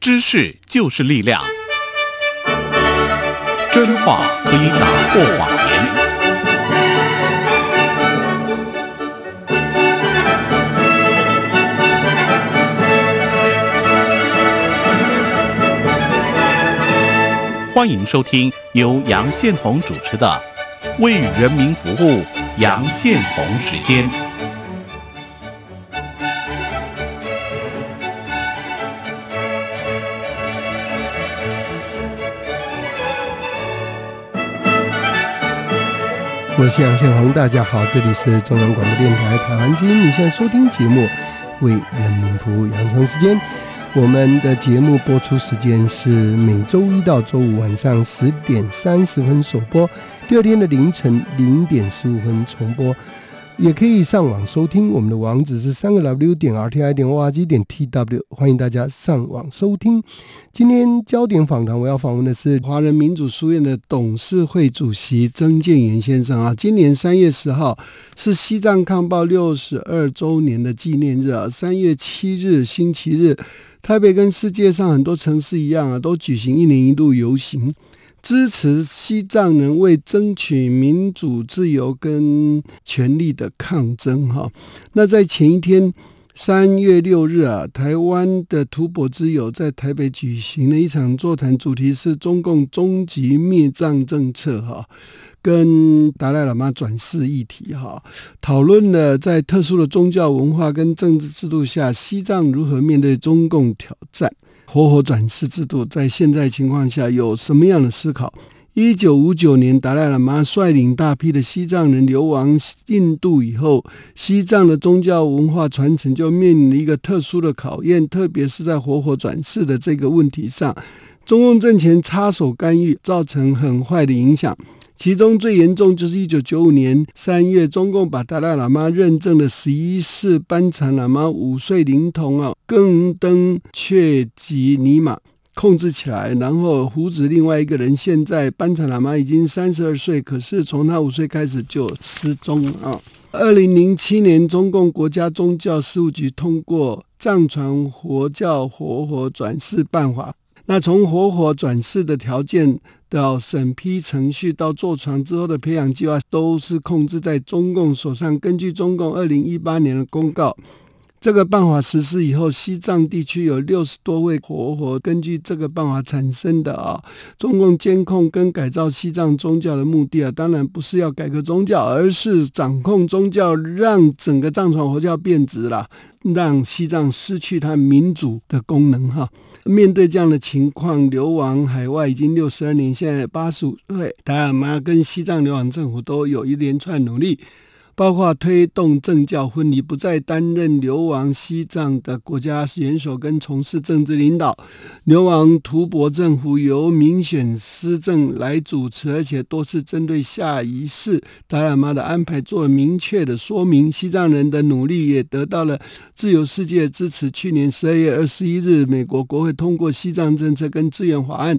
知识就是力量，真话可以打破谎言。欢迎收听由杨宪宏主持的《为人民服务》杨宪宏时间。我是杨宪宏，大家好，这里是中央广播电台台湾之音，你现在收听节目《为人民服务》杨成时间。我们的节目播出时间是每周一到周五晚上十点三十分首播，第二天的凌晨零点十五分重播。也可以上网收听，我们的网址是三个 W 点 R T I 点 O R G 点 T W，欢迎大家上网收听。今天焦点访谈，我要访问的是华人民主书院的董事会主席曾建元先生啊。今年三月十号是西藏抗暴六十二周年的纪念日啊。三月七日星期日，台北跟世界上很多城市一样啊，都举行一年一度游行。支持西藏人为争取民主自由跟权利的抗争，哈。那在前一天，三月六日啊，台湾的图博之友在台北举行了一场座谈，主题是中共终极灭藏政策，哈，跟达赖喇嘛转世议题，哈，讨论了在特殊的宗教文化跟政治制度下，西藏如何面对中共挑战。活活转世制度在现在情况下有什么样的思考？一九五九年，达赖喇嘛率领大批的西藏人流亡印度以后，西藏的宗教文化传承就面临了一个特殊的考验，特别是在活活转世的这个问题上，中共政权插手干预，造成很坏的影响。其中最严重就是一九九五年三月，中共把达赖喇嘛认证的十一世班禅喇嘛五岁灵童啊，更登却吉尼玛控制起来，然后胡子另外一个人，现在班禅喇嘛已经三十二岁，可是从他五岁开始就失踪啊。二零零七年，中共国家宗教事务局通过藏传佛教活佛转世办法，那从活火转世的条件。到审批程序，到坐船之后的培养计划，都是控制在中共手上。根据中共二零一八年的公告，这个办法实施以后，西藏地区有六十多位活活根据这个办法产生的啊。中共监控跟改造西藏宗教的目的啊，当然不是要改革宗教，而是掌控宗教，让整个藏传佛教变质了，让西藏失去它民主的功能哈。面对这样的情况，流亡海外已经六十二年，现在八十五岁，达尔玛跟西藏流亡政府都有一连串努力。包括推动政教分离，不再担任流亡西藏的国家元首跟从事政治领导。流亡图博政府由民选施政来主持，而且多次针对下一世达赖妈的安排做了明确的说明。西藏人的努力也得到了自由世界支持。去年十二月二十一日，美国国会通过西藏政策跟支援法案。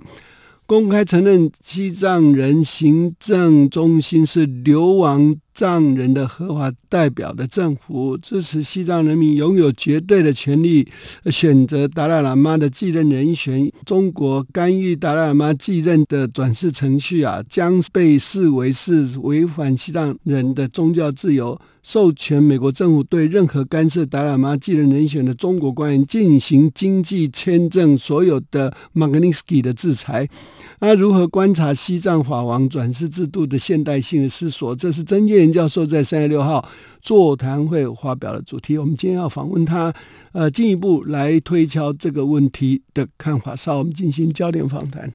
公开承认西藏人行政中心是流亡藏人的合法代表的政府，支持西藏人民拥有绝对的权利选择达赖喇嘛的继任人选。中国干预达赖喇嘛继任的转世程序啊，将被视为是违反西藏人的宗教自由。授权美国政府对任何干涉达赖喇嘛继任人选的中国官员进行经济签证所有的马格尼斯基的制裁。那如何观察西藏法王转世制度的现代性的思索？这是曾建仁教授在三月六号座谈会发表的主题。我们今天要访问他，呃，进一步来推敲这个问题的看法。稍后我们进行焦点访谈。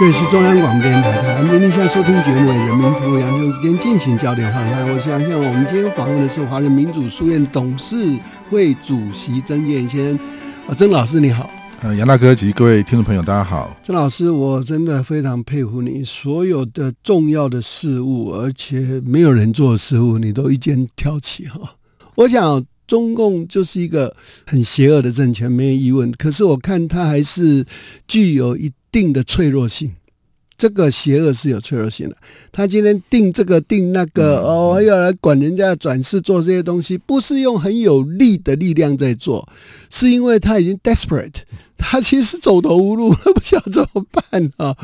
这里是中央广播电台的，您您现在收听节目为人民服务，杨雄时间进行焦点访谈。我是杨秀我们今天访问的是华人民主书院董事会主席曾建先。啊，曾老师你好。呃，杨大哥及各位听众朋友，大家好。曾老师，我真的非常佩服你，所有的重要的事物，而且没有人做的事物，你都一肩挑起哈。我想。中共就是一个很邪恶的政权，没有疑问。可是我看它还是具有一定的脆弱性。这个邪恶是有脆弱性的。他今天定这个定那个哦，要来管人家转世做这些东西，不是用很有力的力量在做，是因为他已经 desperate，他其实走投无路，不晓得怎么办啊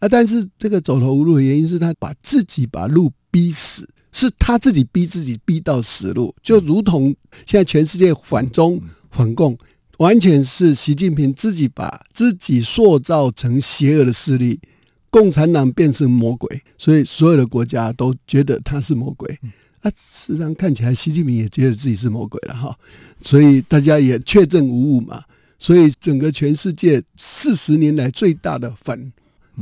啊！但是这个走投无路的原因是他把自己把路逼死，是他自己逼自己逼到死路，就如同现在全世界反中反共，完全是习近平自己把自己塑造成邪恶的势力。共产党变成魔鬼，所以所有的国家都觉得他是魔鬼。啊，事实上看起来，习近平也觉得自己是魔鬼了哈。所以大家也确证无误嘛。所以整个全世界四十年来最大的反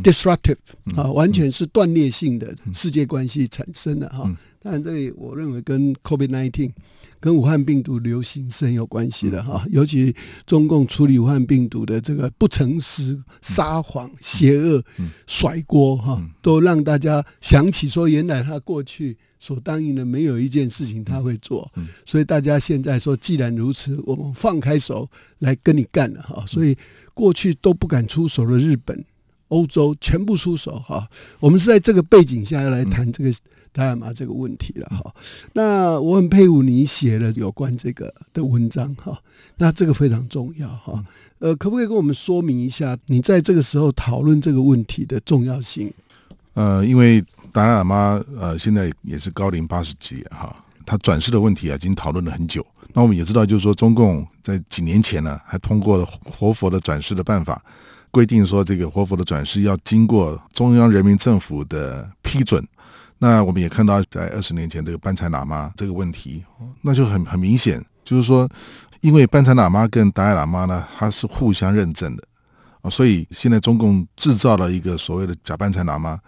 disruptive 啊，完全是断裂性的世界关系产生的哈。但这我认为跟 COVID nineteen。跟武汉病毒流行是很有关系的哈，尤其中共处理武汉病毒的这个不诚实、撒谎、邪恶、甩锅哈，都让大家想起说，原来他过去所答应的没有一件事情他会做，所以大家现在说，既然如此，我们放开手来跟你干了哈。所以过去都不敢出手的日本、欧洲全部出手哈。我们是在这个背景下要来谈这个。达尔马这个问题了哈，那我很佩服你写了有关这个的文章哈，那这个非常重要哈，呃，可不可以跟我们说明一下你在这个时候讨论这个问题的重要性？呃，因为达尔玛呃现在也是高龄八十几哈，他转世的问题啊已经讨论了很久。那我们也知道，就是说中共在几年前呢还通过了活佛的转世的办法，规定说这个活佛的转世要经过中央人民政府的批准。那我们也看到，在二十年前这个班禅喇嘛这个问题，那就很很明显，就是说，因为班禅喇嘛跟达赖喇嘛呢，他是互相认证的啊，所以现在中共制造了一个所谓的假班禅喇嘛，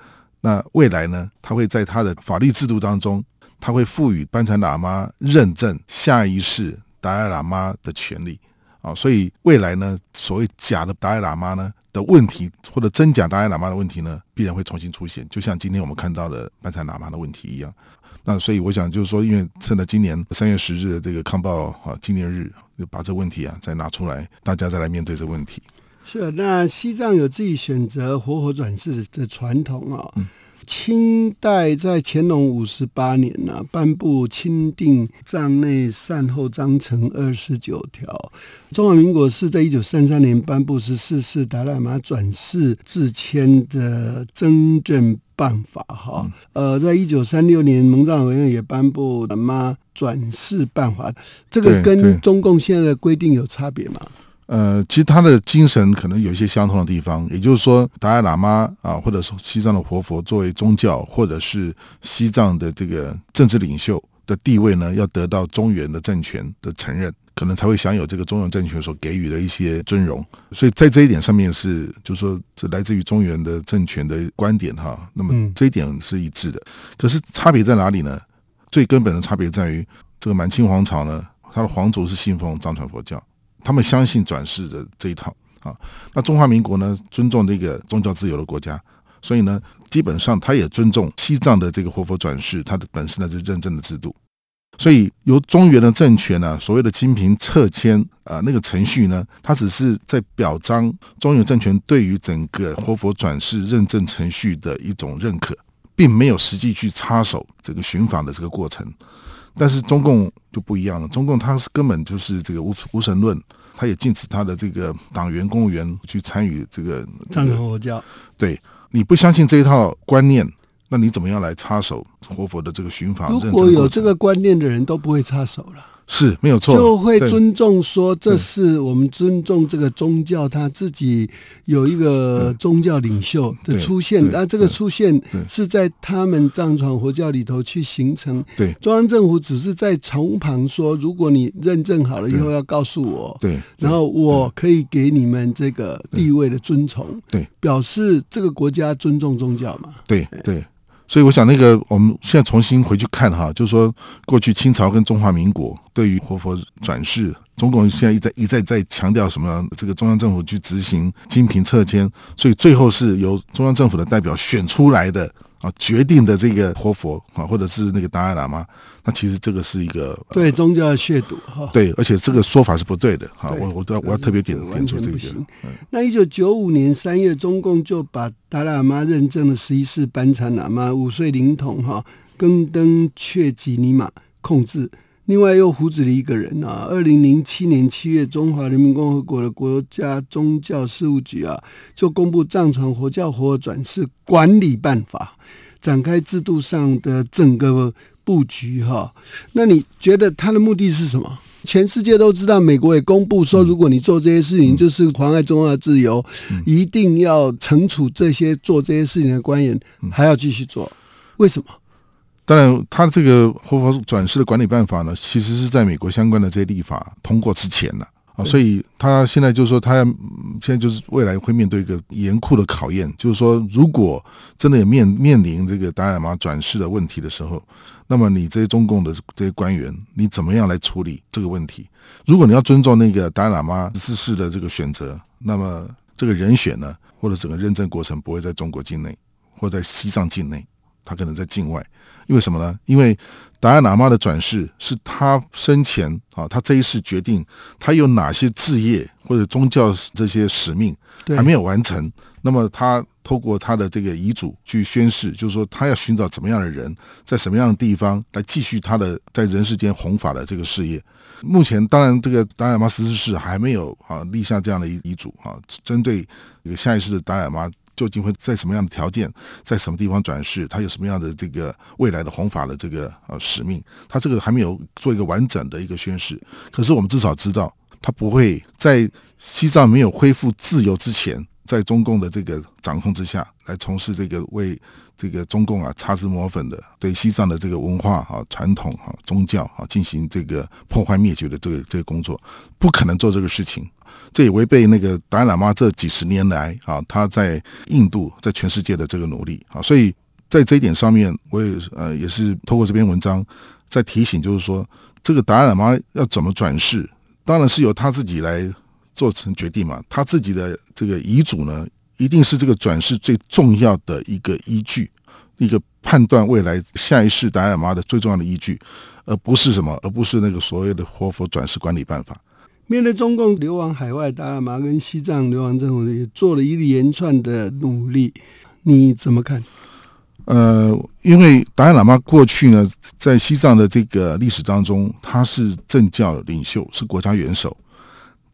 那未来呢，他会在他的法律制度当中，他会赋予班禅喇嘛认证下一世达赖喇嘛的权利。啊，所以未来呢，所谓假的达赖喇嘛呢的问题，或者真假达赖喇嘛的问题呢，必然会重新出现，就像今天我们看到的班禅喇嘛的问题一样。那所以我想就是说，因为趁着今年三月十日的这个康报啊纪念日，就把这个问题啊再拿出来，大家再来面对这个问题。是，那西藏有自己选择活活转世的传统啊。清代在乾隆五十八年呢，颁布《钦定藏内善后章程》二十九条。中华民国是在一九三三年颁布十四世达赖玛转世自签的征正办法。哈，呃，在一九三六年，蒙藏委员也颁布喇嘛转世办法。这个跟中共现在的规定有差别吗？呃，其实他的精神可能有一些相同的地方，也就是说，达赖喇嘛啊，或者说西藏的活佛作为宗教，或者是西藏的这个政治领袖的地位呢，要得到中原的政权的承认，可能才会享有这个中原政权所给予的一些尊荣。所以在这一点上面是，就是说，这来自于中原的政权的观点哈。那么这一点是一致的。可是差别在哪里呢？最根本的差别在于，这个满清皇朝呢，他的皇族是信奉藏传佛教。他们相信转世的这一套啊，那中华民国呢，尊重这个宗教自由的国家，所以呢，基本上他也尊重西藏的这个活佛转世，它的本身呢是认证的制度，所以由中原的政权呢，所谓的清平撤迁啊，那个程序呢，它只是在表彰中原政权对于整个活佛转世认证程序的一种认可，并没有实际去插手这个寻访的这个过程。但是中共就不一样了，中共他是根本就是这个无无神论，他也禁止他的这个党员、公务员去参与这个藏传佛教。对，你不相信这一套观念，那你怎么样来插手活佛的这个寻访？如果有这个观念的人都不会插手了。是没有错，就会尊重说这是我们尊重这个宗教，他自己有一个宗教领袖的出现，那这个出现是在他们藏传佛教里头去形成。对，中央政府只是在从旁说，如果你认证好了以后要告诉我，对，然后我可以给你们这个地位的尊崇，对，表示这个国家尊重宗教嘛。对对。所以我想，那个我们现在重新回去看哈，就是说，过去清朝跟中华民国对于活佛转世，中共现在一再一再在强调什么？这个中央政府去执行金平撤迁，所以最后是由中央政府的代表选出来的啊决定的这个活佛啊，或者是那个达赖喇嘛，那其实这个是一个对宗教的亵渎哈。对，而且这个说法是不对的哈。我我都要我要特别点点出这个那一九九五年三月，中共就把达赖喇嘛认证了十一世班禅喇嘛五岁灵童哈，更登却吉尼玛控制。另外又胡子了一个人啊！二零零七年七月，中华人民共和国的国家宗教事务局啊，就公布藏传佛教活转世管理办法，展开制度上的整个布局哈。那你觉得它的目的是什么？全世界都知道，美国也公布说，如果你做这些事情，就是妨碍中华自由，一定要惩处这些做这些事情的官员，还要继续做。为什么？当然，他这个活佛转世的管理办法呢，其实是在美国相关的这些立法通过之前呢啊，所以他现在就是说，他嗯现在就是未来会面对一个严酷的考验，就是说，如果真的有面面临这个达赖喇嘛转世的问题的时候，那么你这些中共的这些官员，你怎么样来处理这个问题？如果你要尊重那个达赖喇嘛十四世的这个选择，那么这个人选呢，或者整个认证过程不会在中国境内，或在西藏境内，他可能在境外。因为什么呢？因为达赖喇嘛的转世是他生前啊，他这一世决定他有哪些志业或者宗教这些使命还没有完成，那么他透过他的这个遗嘱去宣誓，就是说他要寻找怎么样的人，在什么样的地方来继续他的在人世间弘法的这个事业。目前当然这个达赖喇嘛十四世还没有啊立下这样的遗遗嘱啊，针对这个下一世的达赖喇嘛究竟会在什么样的条件，在什么地方转世，他有什么样的这个未来的弘法的这个呃使命，他这个还没有做一个完整的一个宣誓。可是我们至少知道，他不会在西藏没有恢复自由之前，在中共的这个掌控之下来从事这个为这个中共啊擦脂抹粉的对西藏的这个文化啊传统啊宗教啊进行这个破坏灭绝的这个这个工作，不可能做这个事情。这也违背那个达赖喇嘛这几十年来啊，他在印度在全世界的这个努力啊，所以在这一点上面，我也呃也是透过这篇文章在提醒，就是说这个达赖喇嘛要怎么转世，当然是由他自己来做成决定嘛。他自己的这个遗嘱呢，一定是这个转世最重要的一个依据，一个判断未来下一世达赖喇嘛的最重要的依据，而不是什么，而不是那个所谓的活佛转世管理办法。面对中共流亡海外，达赖喇嘛跟西藏流亡政府也做了一连串的努力，你怎么看？呃，因为达赖喇嘛过去呢，在西藏的这个历史当中，他是政教领袖，是国家元首。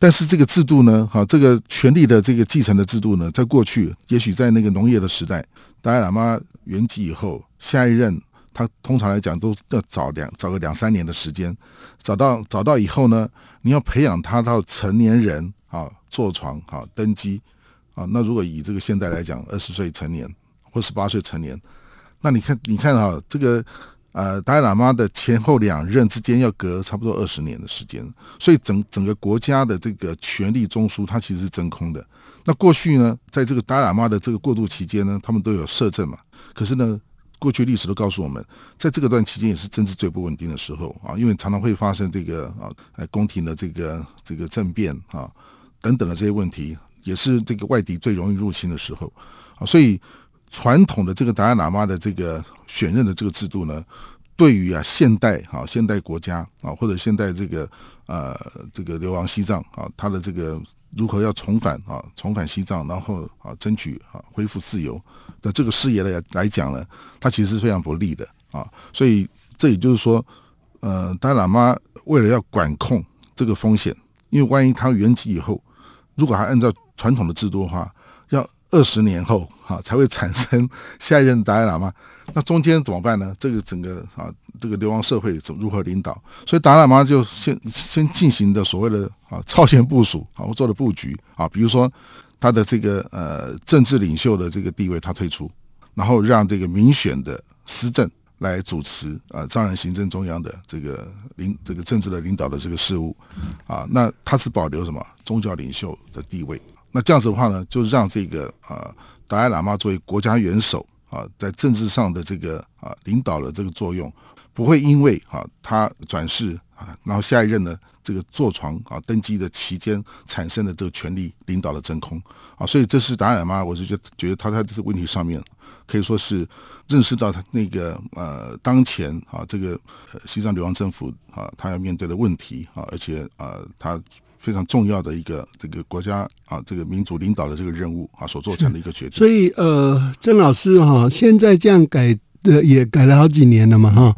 但是这个制度呢，哈，这个权力的这个继承的制度呢，在过去，也许在那个农业的时代，达赖喇嘛圆寂以后，下一任他通常来讲都要找两找个两三年的时间，找到找到以后呢，你要培养他到成年人啊，坐床啊，登基啊。那如果以这个现代来讲，二十岁成年或十八岁成年，那你看，你看哈、这个呃，达赖喇嘛的前后两任之间要隔差不多二十年的时间，所以整整个国家的这个权力中枢，它其实是真空的。那过去呢，在这个达赖喇嘛的这个过渡期间呢，他们都有摄政嘛，可是呢，过去历史都告诉我们，在这个段期间也是政治最不稳定的时候啊，因为常常会发生这个啊，呃，宫廷的这个这个政变啊等等的这些问题，也是这个外敌最容易入侵的时候啊，所以。传统的这个达赖喇嘛的这个选任的这个制度呢，对于啊现代啊现代国家啊或者现代这个呃这个流亡西藏啊，他的这个如何要重返啊重返西藏，然后啊争取啊恢复自由的这个事业来来讲呢，它其实是非常不利的啊。所以这也就是说，呃，达赖喇嘛为了要管控这个风险，因为万一他圆寂以后，如果还按照传统的制度的话，要二十年后哈、才会产生 下一任达赖喇嘛，那中间怎么办呢？这个整个啊这个流亡社会怎如何领导？所以达赖喇嘛就先先进行的所谓的啊超前部署啊，做的布局啊，比如说他的这个呃政治领袖的这个地位他退出，然后让这个民选的司政来主持啊藏人行政中央的这个领这个政治的领导的这个事务啊，那他是保留什么宗教领袖的地位？那这样子的话呢，就让这个啊达赖喇嘛作为国家元首啊，在政治上的这个啊领导的这个作用，不会因为啊他转世啊，然后下一任呢这个坐床啊登基的期间产生的这个权力领导的真空啊，所以这是达尔嘛，我是觉觉得他在这个问题上面可以说是认识到他那个呃当前啊这个西藏流亡政府啊他要面对的问题啊，而且啊他非常重要的一个这个国家啊这个民主领导的这个任务啊所做成的一个决定。所以呃，郑老师哈，现在这样改的也改了好几年了嘛哈。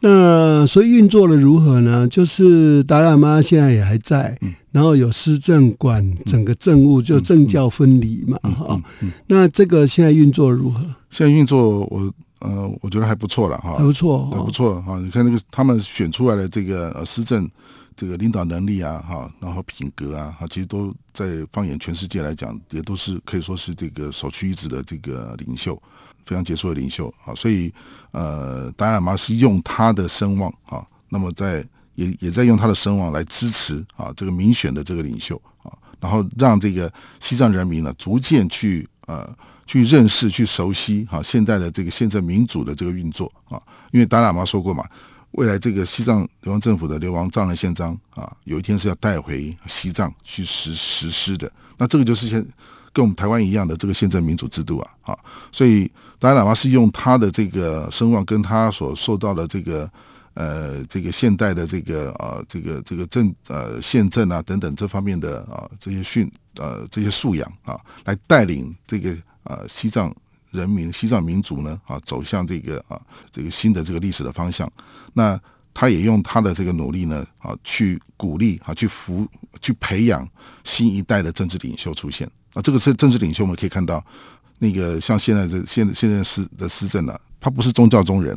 那所以运作的如何呢？就是达赖妈现在也还在，然后有施政管整个政务，就政教分离嘛哈。那这个现在运作如何？现在运作我呃，我觉得还不错了哈，还不错，还不错哈。你看那个他们选出来的这个呃施政这个领导能力啊哈，然后品格啊哈，其实都在放眼全世界来讲，也都是可以说是这个首屈一指的这个领袖。非常杰出的领袖啊，所以呃，达赖喇嘛是用他的声望啊，那么在也也在用他的声望来支持啊这个民选的这个领袖啊，然后让这个西藏人民呢逐渐去呃去认识、去熟悉啊现在的这个现在民主的这个运作啊，因为达赖喇嘛说过嘛，未来这个西藏流亡政府的流亡藏人宪章啊，有一天是要带回西藏去实实施的，那这个就是现。跟我们台湾一样的这个宪政民主制度啊，啊，所以达赖喇嘛是用他的这个声望，跟他所受到的这个呃这个现代的这个啊这个这个政呃宪政啊等等这方面的啊这些训呃这些素养啊，来带领这个啊西藏人民西藏民族呢啊走向这个啊这个新的这个历史的方向。那他也用他的这个努力呢啊去鼓励啊去扶去培养新一代的政治领袖出现。啊，这个是政治领袖，我们可以看到，那个像现在这现现在施的施政呢，他不是宗教中人，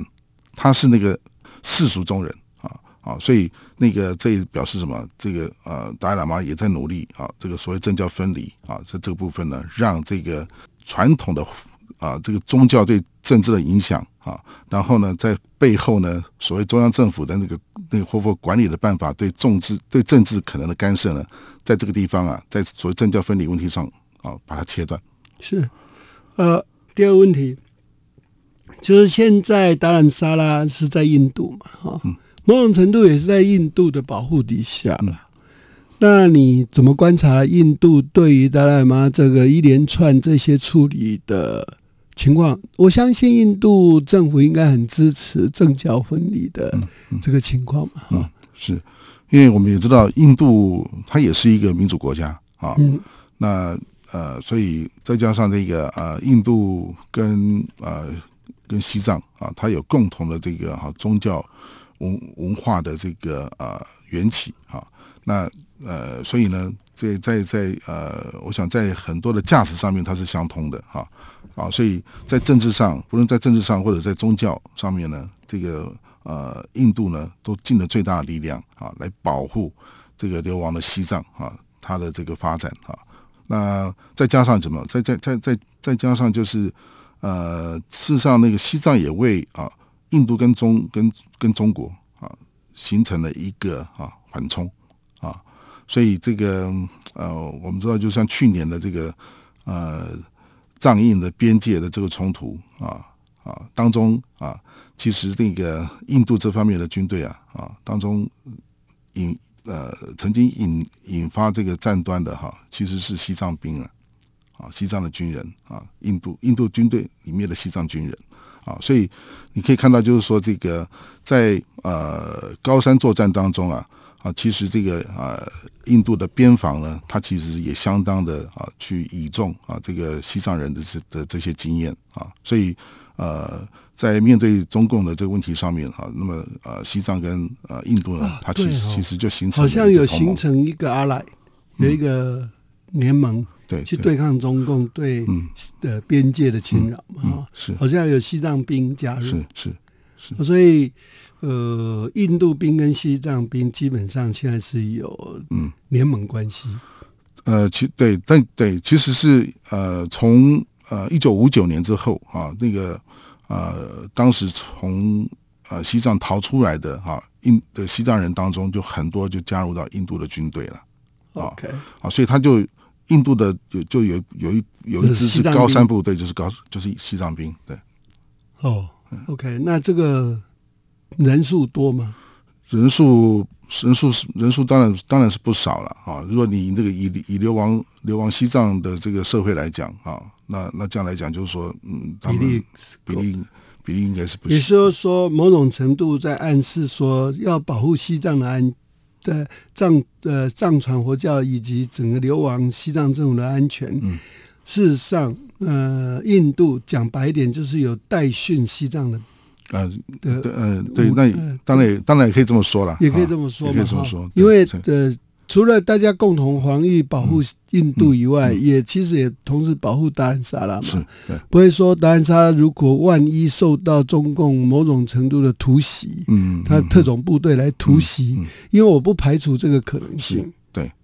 他是那个世俗中人啊啊，所以那个这表示什么？这个呃，达赖喇嘛也在努力啊，这个所谓政教分离啊，在这个部分呢，让这个传统的啊这个宗教对政治的影响啊，然后呢，在背后呢，所谓中央政府的那个那个或或管理的办法对政治对政治可能的干涉呢，在这个地方啊，在所谓政教分离问题上。啊，把它切断是，呃，第二个问题就是现在达兰萨拉是在印度嘛，哈，某种程度也是在印度的保护底下了。那你怎么观察印度对于达赖妈这个一连串这些处理的情况？我相信印度政府应该很支持政教分离的这个情况嘛，哈，是因为我们也知道印度它也是一个民主国家啊，那。呃，所以再加上这个呃，印度跟呃跟西藏啊，它有共同的这个哈宗教文文化的这个呃缘起啊，那呃，所以呢，在在在呃，我想在很多的价值上面它是相通的哈啊，所以在政治上，不论在政治上或者在宗教上面呢，这个呃，印度呢都尽了最大的力量啊，来保护这个流亡的西藏啊，它的这个发展啊。那再加上什么？再再再再再加上就是，呃，事实上那个西藏也为啊，印度跟中跟跟中国啊，形成了一个啊缓冲，所以这个呃，我们知道，就像去年的这个呃藏印的边界的这个冲突啊啊当中啊，其实那个印度这方面的军队啊啊当中引。呃，曾经引引发这个战端的哈，其实是西藏兵啊，啊，西藏的军人啊，印度印度军队里面的西藏军人啊，所以你可以看到，就是说这个在呃高山作战当中啊，啊，其实这个啊印度的边防呢，它其实也相当的啊去倚重啊这个西藏人的这的这些经验啊，所以呃。在面对中共的这个问题上面哈，那么呃，西藏跟呃印度呢，它其实其实就形成好像有形成一个阿赖有一个联盟，对，去对抗中共对的边界的侵扰嘛，是。好像有西藏兵加入，是是是，所以呃，印度兵跟西藏兵基本上现在是有嗯联盟关系，呃，其对，但对，其实是呃，从呃一九五九年之后啊，那个。呃，当时从呃西藏逃出来的哈印的西藏人当中，就很多就加入到印度的军队了。OK，啊，所以他就印度的有就有有一有一支是高山部队，就是高就是西藏兵。对，哦，OK，那这个人数多吗？人数人数是人数当然当然是不少了啊。如果你这个以以流亡流亡西藏的这个社会来讲啊，那那这样来讲就是说，嗯，他们比例比例比例应该是不也。就是说，某种程度在暗示说，要保护西藏的安的藏呃藏传佛教以及整个流亡西藏政府的安全。嗯事实上，呃，印度讲白一点，就是有代训西藏的，啊，的对，呃，对，那当然也当然也可以这么说了，也可以啊这么说，也可以这么说，因为呃，除了大家共同防御保护印度以外，也其实也同时保护达兰萨拉嘛。嗯是对，不会说达兰萨拉如果万一受到中共某种程度的突袭，嗯，他嗯特种部队来突袭，嗯嗯因为我不排除这个可能性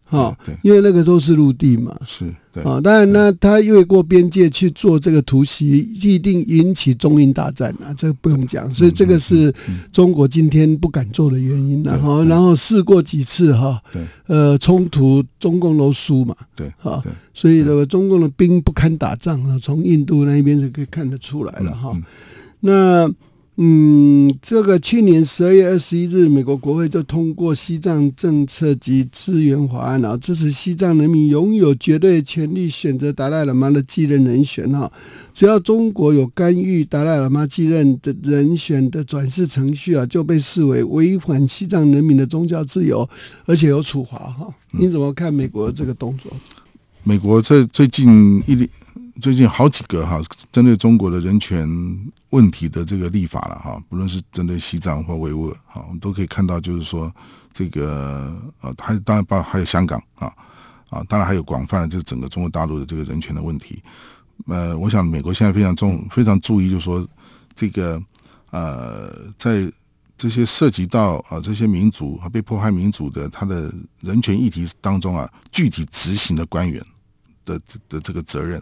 哈，对。因为那个都是陆地嘛。是对。啊，当然呢，他越过边界去做这个突袭，一定引起中印大战啊，这个不用讲。所以这个是中国今天不敢做的原因然后，然后试过几次哈，对。呃，冲突中共都输嘛，对哈对，所以呢，中共的兵不堪打仗啊，从印度那边就可以看得出来了哈。嗯。那嗯，这个去年十二月二十一日，美国国会就通过西藏政策及资源法案啊，支持西藏人民拥有绝对权利选择达赖喇嘛的继任人选哈。只要中国有干预达赖喇嘛继任的人选的转世程序啊，就被视为违反西藏人民的宗教自由，而且有处罚哈。你怎么看美国这个动作？美国在最近一年最近好几个哈，针对中国的人权问题的这个立法了哈，不论是针对西藏或维吾尔哈，我们都可以看到，就是说这个呃，还当然包还有香港啊啊，当然还有广泛的就是整个中国大陆的这个人权的问题。呃，我想美国现在非常重非常注意，就是说这个呃，在这些涉及到啊这些民族和被迫害民族的他的人权议题当中啊，具体执行的官员的的这个责任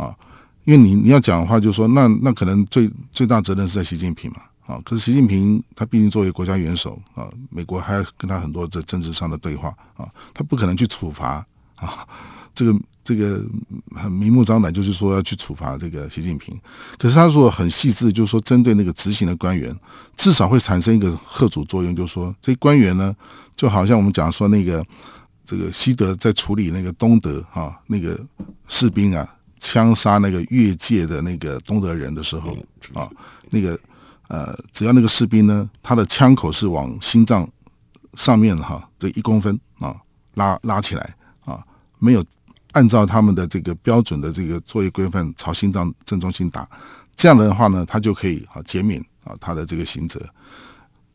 啊，因为你你要讲的话，就是说那那可能最最大责任是在习近平嘛啊，可是习近平他毕竟作为国家元首啊，美国还要跟他很多这政治上的对话啊，他不可能去处罚啊，这个这个很明目张胆，就是说要去处罚这个习近平。可是他如果很细致，就是说针对那个执行的官员，至少会产生一个贺阻作用，就是说这官员呢，就好像我们讲说那个这个西德在处理那个东德哈、那个士兵啊枪杀那个越界的那个东德人的时候啊，那个呃，只要那个士兵呢，他的枪口是往心脏上面哈、这一公分啊拉拉起来啊，没有按照他们的这个标准的这个作业规范朝心脏正中心打，这样的话呢，他就可以啊减免啊他的这个刑责。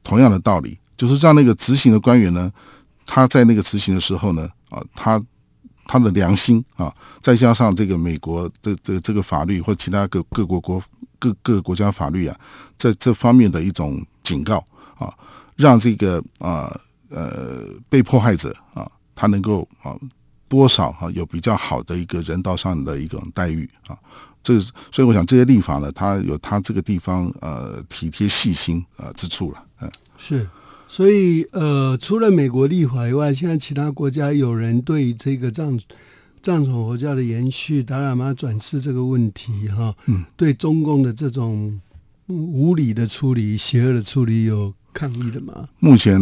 同样的道理，就是让那个执行的官员呢，他在那个执行的时候呢，啊，他他的良心啊，再加上这个美国的这这个法律或其他各各国国各各国家法律啊，在这方面的一种警告啊，让这个啊呃被迫害者啊，他能够啊多少哈、有比较好的一个人道上的一种待遇啊。这所以我想这些立法呢，它有它这个地方呃体贴细心啊、之处了，嗯。是，所以呃，除了美国立法以外，现在其他国家有人对这个藏藏传佛教的延续、达赖喇嘛转世这个问题，哈，嗯，对中共的这种嗯无理的处理、邪恶的处理有抗议的吗？目前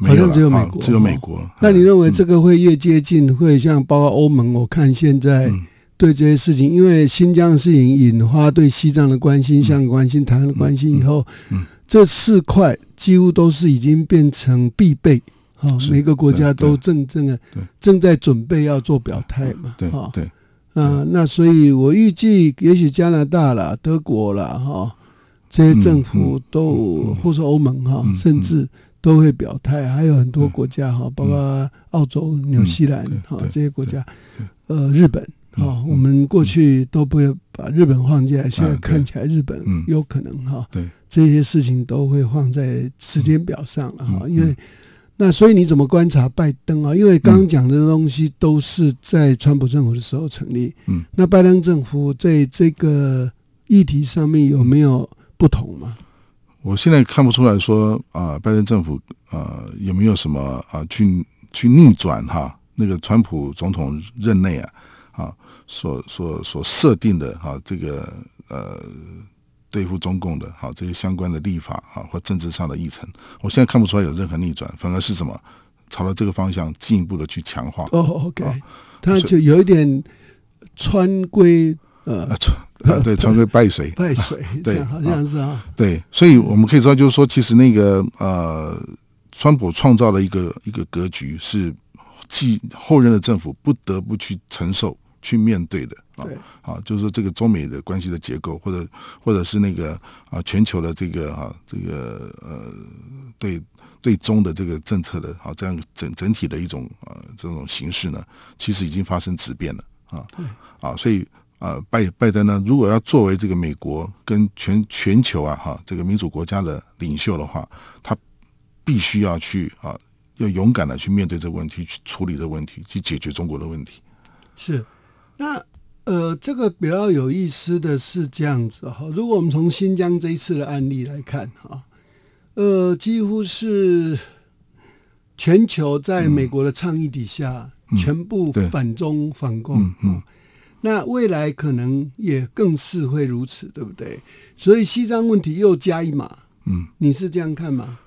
好像只有美国只有美国。那你嗯认为这个会越接近，会像包括欧盟？我看现在嗯对这些事情，因为新疆的事情引发对西藏的关心、香港关心、台湾的关心以后，这四块几乎都是已经变成必备。好、是每个国家都正正的正在准备要做表态嘛。对哈对，嗯、那所以我预计，也许加拿大啦、德国啦，哈，这些政府都、或是欧盟哈，嗯甚至都会表态，还有很多国家哈，包括澳洲、纽西兰哈这些国家，呃，日本我们过去都不会把日本放进来，现在看起来日本嗯有可能哈，对这些事情都会放在时间表上了哈，嗯因为。那所以你怎么观察拜登啊？因为刚刚讲的东西都是在川普政府的时候成立，嗯，那拜登政府在这个议题上面有没有不同吗？我现在看不出来说啊、拜登政府呃有没有什么啊、去去逆转哈那个川普总统任内啊啊所所所设定的哈、这个呃对付中共的哈这些相关的立法哈或政治上的议程，我现在看不出来有任何逆转，反而是什么朝着这个方向进一步的去强化。哦，OK，他就有一点川规呃啊，穿啊对穿规败水，败水，对好像是啊，对，所以我们可以知道，就是说，其实那个呃，川普创造了一个一个格局，是继后任的政府不得不去承受、去面对的啊啊，就是说这个中美的关系的结构，或者或者是那个啊全球的这个啊这个呃对对中的这个政策的啊这样整整体的一种呃这种形式呢，其实已经发生质变了啊啊，所以。啊，拜拜登呢，如果要作为这个美国跟全全球啊哈这个民主国家的领袖的话，他必须要去啊，要勇敢的去面对这个问题，去处理这个问题，去解决中国的问题。是，那呃，这个比较有意思的是这样子哈，如果我们从新疆这一次的案例来看哈，呃，几乎是全球在美国的倡议底下，嗯全部反中反共，嗯那未来可能也更是会如此，对不对？所以西藏问题又加一码，嗯，你是这样看吗？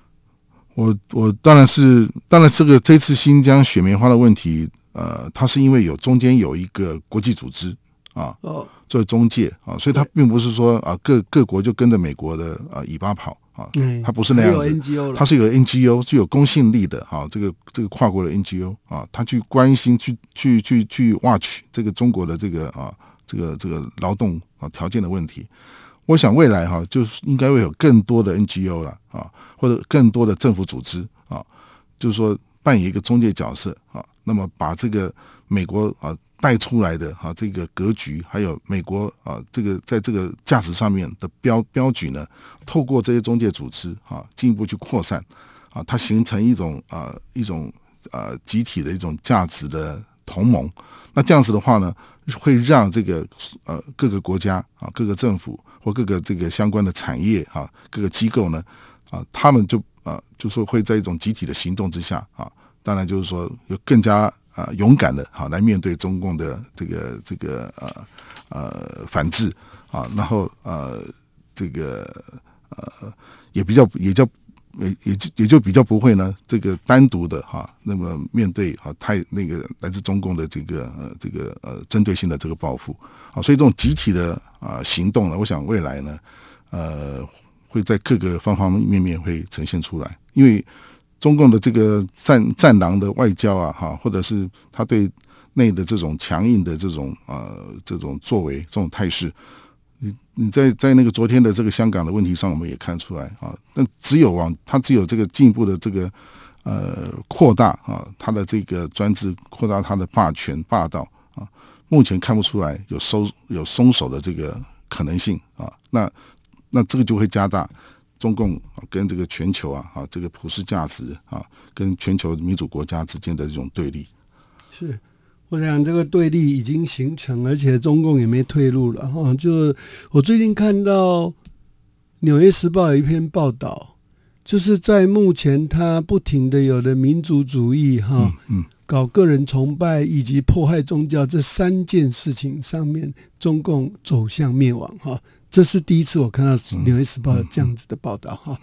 我我当然是，当然这个这次新疆雪棉花的问题，呃，它是因为有中间有一个国际组织啊哦，作为中介啊，所以它并不是说啊各各国就跟着美国的啊尾巴跑啊，嗯，它不是那样子它是有 NGO 具有公信力的啊、这个这个跨国的 NGO 啊，他去关心去去去去 watch 这个中国的这个啊这个这个劳动啊条件的问题。我想未来哈、就是应该会有更多的 NGO 了啊，或者更多的政府组织啊，就是说扮演一个中介角色啊，那么把这个美国啊带出来的哈、这个格局，还有美国啊这个在这个价值上面的标标举呢，透过这些中介组织啊，进一步去扩散啊，它形成一种啊一种呃集体的一种价值的同盟。那这样子的话呢，会让这个呃各个国家啊、各个政府或各个这个相关的产业啊、各个机构呢啊，他们就啊就说会在一种集体的行动之下啊，当然就是说有更加啊勇敢的哈、来面对中共的这个这个呃呃反制啊，然后呃这个呃也比较也叫也也就也就比较不会呢，这个单独的哈，那么面对啊太那个来自中共的这个呃这个呃针对性的这个报复啊，所以这种集体的啊行动呢，我想未来呢，呃会在各个方方面面会呈现出来，因为中共的这个战战狼的外交啊，哈，或者是他对内的这种强硬的这种呃这种作为这种态势，你你在在那个昨天的这个香港的问题上，我们也看出来啊。那只有往他只有这个进一步的这个呃扩大啊，他的这个专制，扩大他的霸权霸道啊，目前看不出来有收有松手的这个可能性啊。那那这个就会加大中共啊跟这个全球啊啊这个普世价值啊跟全球民主国家之间的这种对立。是，我想这个对立已经形成，而且中共也没退路了哈。就我最近看到《纽约时报》有一篇报道，就是在目前他不停的有的民族主义哈，嗯搞个人崇拜以及迫害宗教这三件事情上面，中共走向灭亡哈。这是第一次我看到《纽约时报》有这样子的报道哈，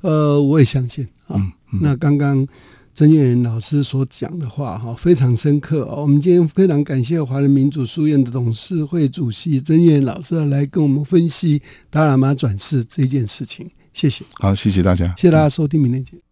呃，我也相信啊。那刚刚曾月仁老师所讲的话哈，非常深刻哦。我们今天非常感谢华人民主书院的董事会主席曾月仁老师来跟我们分析达喇嘛转世这件事情，谢谢，好，谢谢大家。谢谢大家收听，明天见。